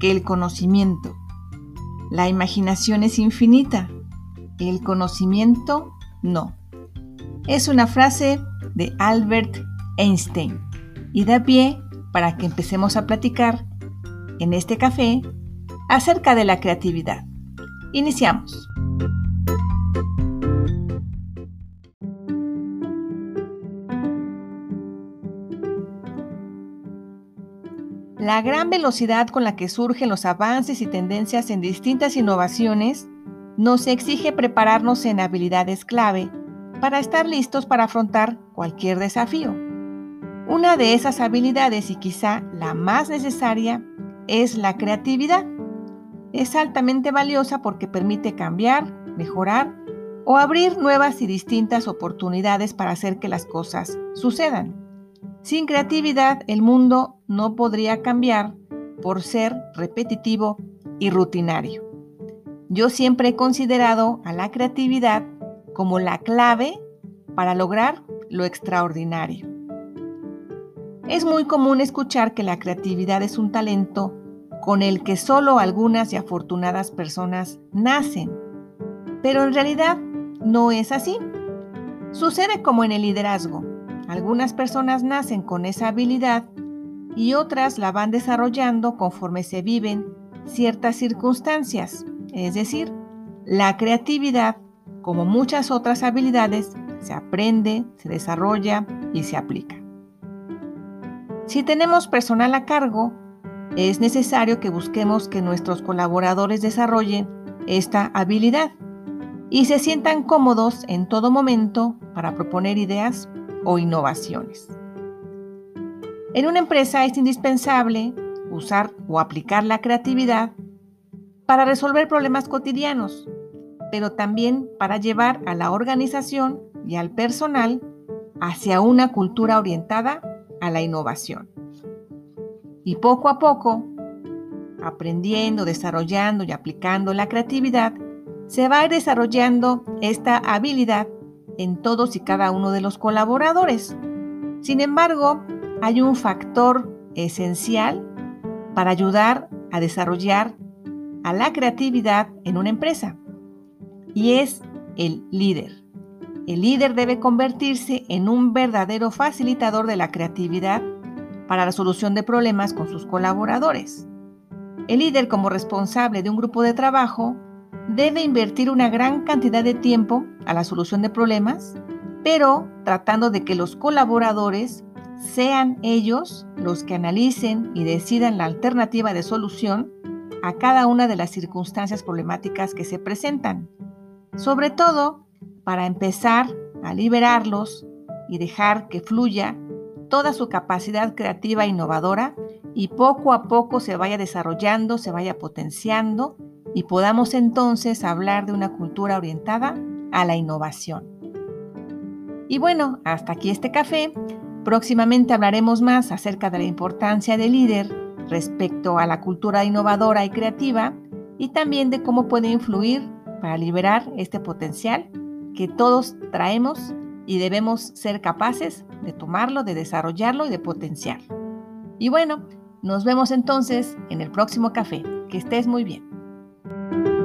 que el conocimiento. La imaginación es infinita, el conocimiento no. Es una frase de Albert Einstein y da pie para que empecemos a platicar en este café acerca de la creatividad. Iniciamos. La gran velocidad con la que surgen los avances y tendencias en distintas innovaciones nos exige prepararnos en habilidades clave para estar listos para afrontar cualquier desafío. Una de esas habilidades y quizá la más necesaria es la creatividad. Es altamente valiosa porque permite cambiar, mejorar o abrir nuevas y distintas oportunidades para hacer que las cosas sucedan. Sin creatividad, el mundo no podría cambiar por ser repetitivo y rutinario. Yo siempre he considerado a la creatividad como la clave para lograr lo extraordinario. Es muy común escuchar que la creatividad es un talento con el que solo algunas y afortunadas personas nacen, pero en realidad no es así. Sucede como en el liderazgo. Algunas personas nacen con esa habilidad y otras la van desarrollando conforme se viven ciertas circunstancias. Es decir, la creatividad, como muchas otras habilidades, se aprende, se desarrolla y se aplica. Si tenemos personal a cargo, es necesario que busquemos que nuestros colaboradores desarrollen esta habilidad y se sientan cómodos en todo momento para proponer ideas o innovaciones. En una empresa es indispensable usar o aplicar la creatividad para resolver problemas cotidianos, pero también para llevar a la organización y al personal hacia una cultura orientada a la innovación. Y poco a poco, aprendiendo, desarrollando y aplicando la creatividad, se va desarrollando esta habilidad en todos y cada uno de los colaboradores. Sin embargo, hay un factor esencial para ayudar a desarrollar a la creatividad en una empresa y es el líder. El líder debe convertirse en un verdadero facilitador de la creatividad para la solución de problemas con sus colaboradores. El líder como responsable de un grupo de trabajo debe invertir una gran cantidad de tiempo a la solución de problemas, pero tratando de que los colaboradores sean ellos los que analicen y decidan la alternativa de solución a cada una de las circunstancias problemáticas que se presentan. Sobre todo, para empezar a liberarlos y dejar que fluya toda su capacidad creativa e innovadora y poco a poco se vaya desarrollando, se vaya potenciando y podamos entonces hablar de una cultura orientada a la innovación. Y bueno, hasta aquí este café. Próximamente hablaremos más acerca de la importancia del líder respecto a la cultura innovadora y creativa y también de cómo puede influir para liberar este potencial que todos traemos y debemos ser capaces de tomarlo, de desarrollarlo y de potenciarlo. Y bueno, nos vemos entonces en el próximo café. Que estés muy bien. Thank you.